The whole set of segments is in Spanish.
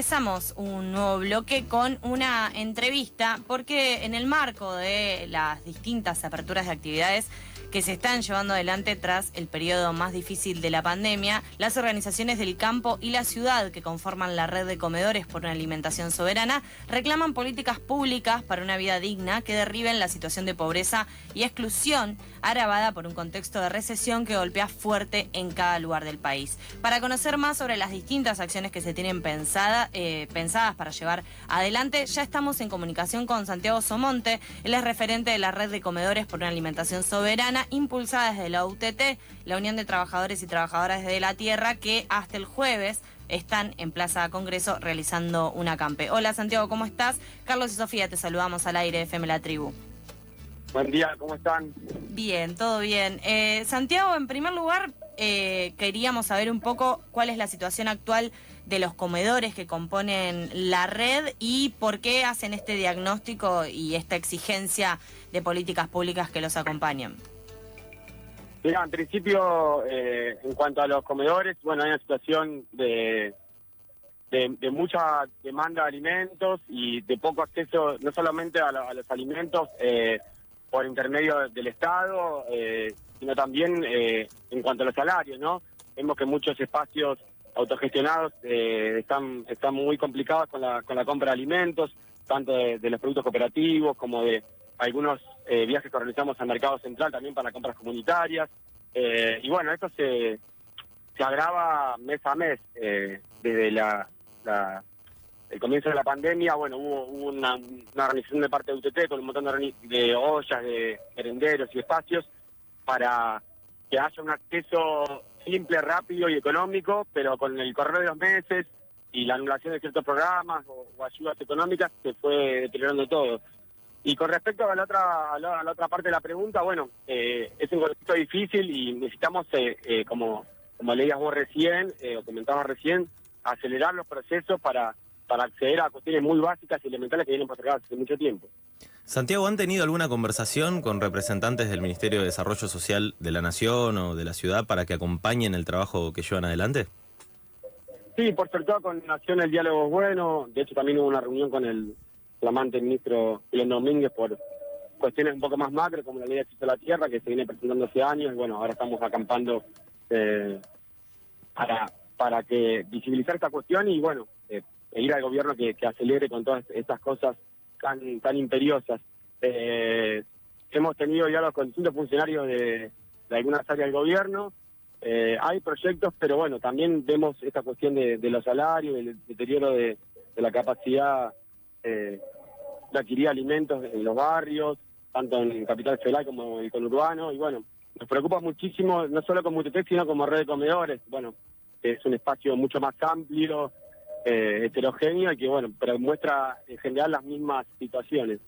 empezamos un nuevo bloque con una entrevista porque en el marco de las distintas aperturas de actividades que se están llevando adelante tras el periodo más difícil de la pandemia, las organizaciones del campo y la ciudad que conforman la red de comedores por una alimentación soberana reclaman políticas públicas para una vida digna que derriben la situación de pobreza y exclusión agravada por un contexto de recesión que golpea fuerte en cada lugar del país. Para conocer más sobre las distintas acciones que se tienen eh, pensadas para llevar adelante, ya estamos en comunicación con Santiago Somonte, él es referente de la red de comedores por una alimentación soberana impulsada desde la UTT, la Unión de Trabajadores y Trabajadoras de la Tierra, que hasta el jueves están en Plaza Congreso realizando una campe. Hola Santiago, ¿cómo estás? Carlos y Sofía, te saludamos al aire de FM La Tribu. Buen día, ¿cómo están? Bien, todo bien. Eh, Santiago, en primer lugar, eh, queríamos saber un poco cuál es la situación actual de los comedores que componen la red y por qué hacen este diagnóstico y esta exigencia de políticas públicas que los acompañen. Mira, en principio, eh, en cuanto a los comedores, bueno, hay una situación de, de, mucha demanda de alimentos y de poco acceso, no solamente a, los alimentos eh, por intermedio del Estado, eh, sino también en cuanto a los salarios, ¿no? Vemos que muchos espacios autogestionados están, están muy complicados con la, con la compra de alimentos, tanto de los productos cooperativos como de algunos eh, viajes que organizamos al Mercado Central también para compras comunitarias. Eh, y bueno, esto se, se agrava mes a mes eh, desde la, el comienzo de la pandemia. Bueno, hubo, una, organización de parte de UTT con un montón de, de ollas, de merenderos y espacios para que haya un acceso simple, rápido y económico, pero con el correr de los meses y la anulación de ciertos programas o, ayudas económicas se fue deteriorando todo. Y con respecto a la otra, a la, otra parte de la pregunta, bueno, eh, es un contexto difícil y necesitamos, eh, eh, como, como leías vos recién, o comentabas recién, acelerar los procesos para, para acceder a cuestiones muy básicas y elementales que vienen postergadas hace mucho tiempo. Santiago, ¿han tenido alguna conversación con representantes del Ministerio de Desarrollo Social de la Nación o de la ciudad para que acompañen el trabajo que llevan adelante? Sí, por suerte con Nación el diálogo es bueno. De hecho, también hubo una reunión con el flamante ministro León Domínguez por cuestiones un poco más macro, como la ley de acceso a la tierra, que se viene presentando hace años, y bueno, ahora estamos acampando eh, para, para que visibilizar esta cuestión y bueno, eh, pedir al gobierno que, acelere con todas estas cosas tan, tan imperiosas. Eh, hemos tenido diálogos con distintos funcionarios de, algunas áreas del gobierno, eh, hay proyectos, pero bueno, también vemos esta cuestión de, los salarios, del deterioro de, la capacidad eh, de adquirir alimentos en los barrios, tanto en Capital Federal como en el conurbano, y bueno, nos preocupa muchísimo, no solo como UTT, sino como red de comedores, bueno, es un espacio mucho más amplio, eh, heterogéneo, y que bueno, pero muestra en general las mismas situaciones.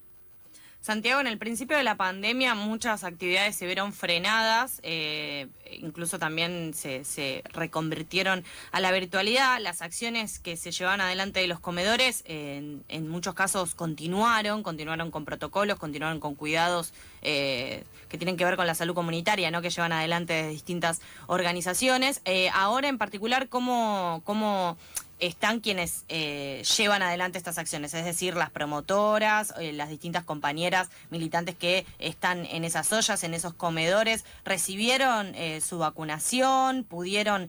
Santiago, en el principio de la pandemia muchas actividades se vieron frenadas, eh, incluso también se, reconvirtieron a la virtualidad. Las acciones que se llevaban adelante de los comedores en, muchos casos continuaron, continuaron con protocolos, continuaron con cuidados eh, que tienen que ver con la salud comunitaria, ¿no? que llevan adelante de distintas organizaciones. Eh, ahora en particular, ¿cómo, cómo están quienes eh, llevan adelante estas acciones, es decir, las promotoras, eh, las distintas compañeras militantes que están en esas ollas, en esos comedores, recibieron eh, su vacunación, pudieron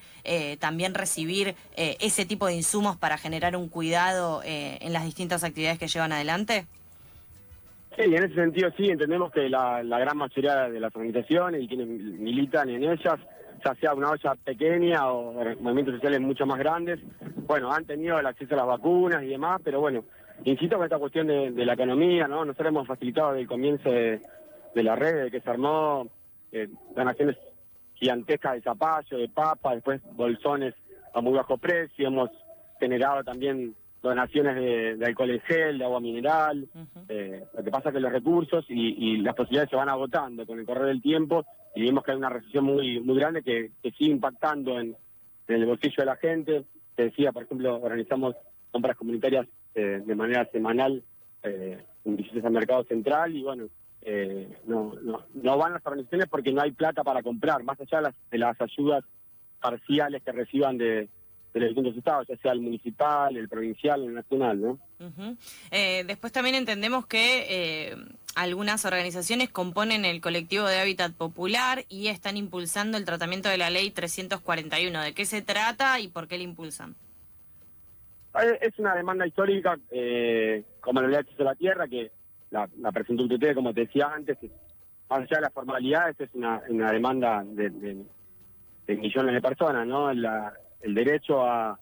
también recibir ese tipo de insumos para generar un cuidado en las distintas actividades que llevan adelante. Sí, en ese sentido sí, entendemos que la, la gran mayoría de las organizaciones y quienes militan en ellas ya sea una olla pequeña o movimientos sociales mucho más grandes, bueno, han tenido el acceso a las vacunas y demás, pero bueno, insisto con esta cuestión de, la economía, ¿no? Nosotros hemos facilitado desde el comienzo de, la red, de que se armó eh, donaciones gigantescas de zapallo, de papa, después bolsones a muy bajo precio, hemos generado también donaciones de, alcohol en gel, de agua mineral. Eh, lo que pasa es que los recursos y, las posibilidades se van agotando con el correr del tiempo y vemos que hay una recesión muy muy grande que, sigue impactando en, el bolsillo de la gente. Te decía, por ejemplo, organizamos compras comunitarias eh, de manera semanal eh, en visitas al mercado central y bueno, eh, no, no, no van las organizaciones porque no hay plata para comprar, más allá de las, de las ayudas parciales que reciban de los distintos estados, ya sea el municipal, el provincial, el nacional, ¿no? Eh, después también entendemos que eh, algunas organizaciones componen el colectivo de hábitat popular y están impulsando el tratamiento de la ley 341. ¿De qué se trata y por qué la impulsan? Es una demanda histórica, eh, como la ley de la tierra, que la, presentó UTT, como te decía antes, más allá de las formalidades, es una, demanda de, millones de personas, ¿no? el derecho a,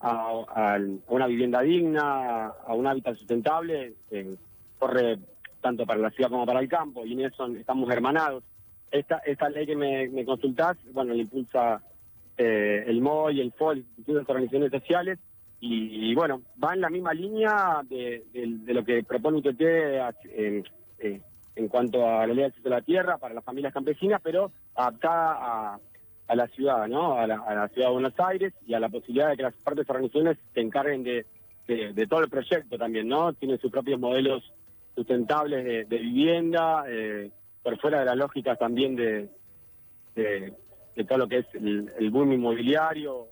a, una vivienda digna, a, un hábitat sustentable, corre tanto para la ciudad como para el campo, y en eso estamos hermanados. Esta, esta ley que me, me consultás, bueno, le impulsa eh, el MOI, el FOL, distintas organizaciones sociales, y, bueno, va en la misma línea de, lo que propone UTT en, eh, en cuanto a la ley de acceso a la tierra para las familias campesinas, pero adaptada a a la ciudad, ¿no? A la, ciudad de Buenos Aires y a la posibilidad de que las partes organizaciones se encarguen de, de, todo el proyecto también, ¿no? Tienen sus propios modelos sustentables de, vivienda, eh, por fuera de las lógicas también de, de, todo lo que es el, boom inmobiliario,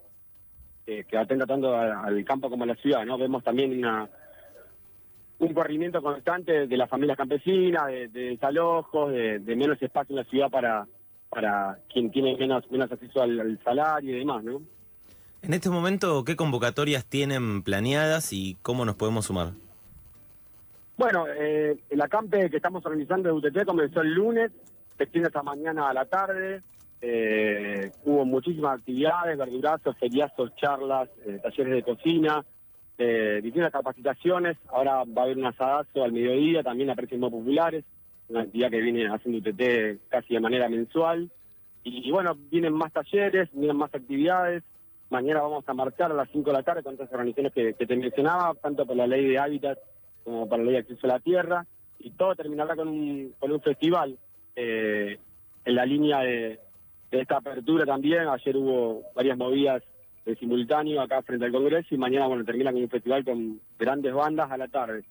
que atenta tanto al campo como a la ciudad, ¿no? Vemos también una un corrimiento constante de las familias campesinas, de, desalojos, de, menos espacio en la ciudad para para quien tiene menos, menos acceso al, salario y demás, ¿no? En este momento, ¿qué convocatorias tienen planeadas y cómo nos podemos sumar? Bueno, eh, el acampe que estamos organizando de UTT comenzó el lunes, se extiende hasta mañana a la tarde. Eh, hubo muchísimas actividades, verdurazos, feriazos, charlas, eh, talleres de cocina, eh, distintas capacitaciones. Ahora va a haber un asadazo al mediodía, también a precios más populares una actividad que viene haciendo UTT casi de manera mensual. Y, bueno, vienen más talleres, vienen más actividades. Mañana vamos a marchar a las 5 de la tarde con estas organizaciones que, te mencionaba, tanto por la ley de hábitat como la ley de acceso a la tierra. Y todo terminará con un, con un festival eh, en la línea de, de esta apertura también. Ayer hubo varias movidas de simultáneo acá frente al Congreso y mañana, bueno, termina con un festival con grandes bandas a la tarde.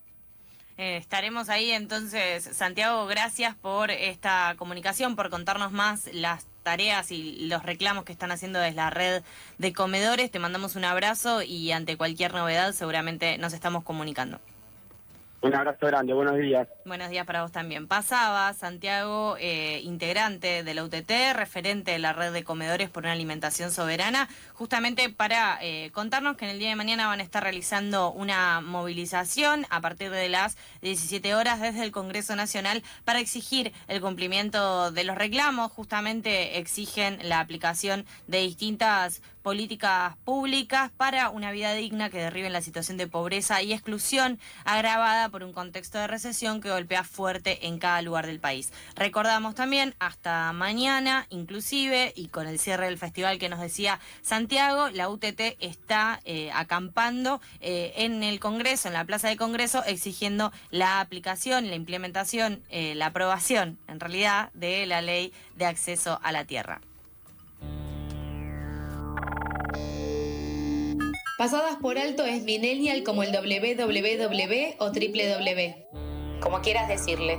Eh, estaremos ahí entonces. Santiago, gracias por esta comunicación, por contarnos más las tareas y los reclamos que están haciendo desde la red de comedores. Te mandamos un abrazo y ante cualquier novedad seguramente nos estamos comunicando. Un abrazo grande, buenos días. Buenos días para vos también. Pasaba Santiago, eh, integrante de la UTT, referente de la red de comedores por una alimentación soberana, justamente para eh, contarnos que en el día de mañana van a estar realizando una movilización a partir de las 17 horas desde el Congreso Nacional para exigir el cumplimiento de los reclamos. Justamente exigen la aplicación de distintas políticas públicas para una vida digna que derriben la situación de pobreza y exclusión agravada por un contexto de recesión que golpea fuerte en cada lugar del país. Recordamos también hasta mañana, inclusive, y con el cierre del festival que nos decía Santiago, la UTT está eh, acampando eh, en el Congreso, en la Plaza de Congreso, exigiendo la aplicación, la implementación, eh, la aprobación, en realidad, de la ley de acceso a la tierra. Pasadas por alto es millennial como el www o www, como quieras decirle.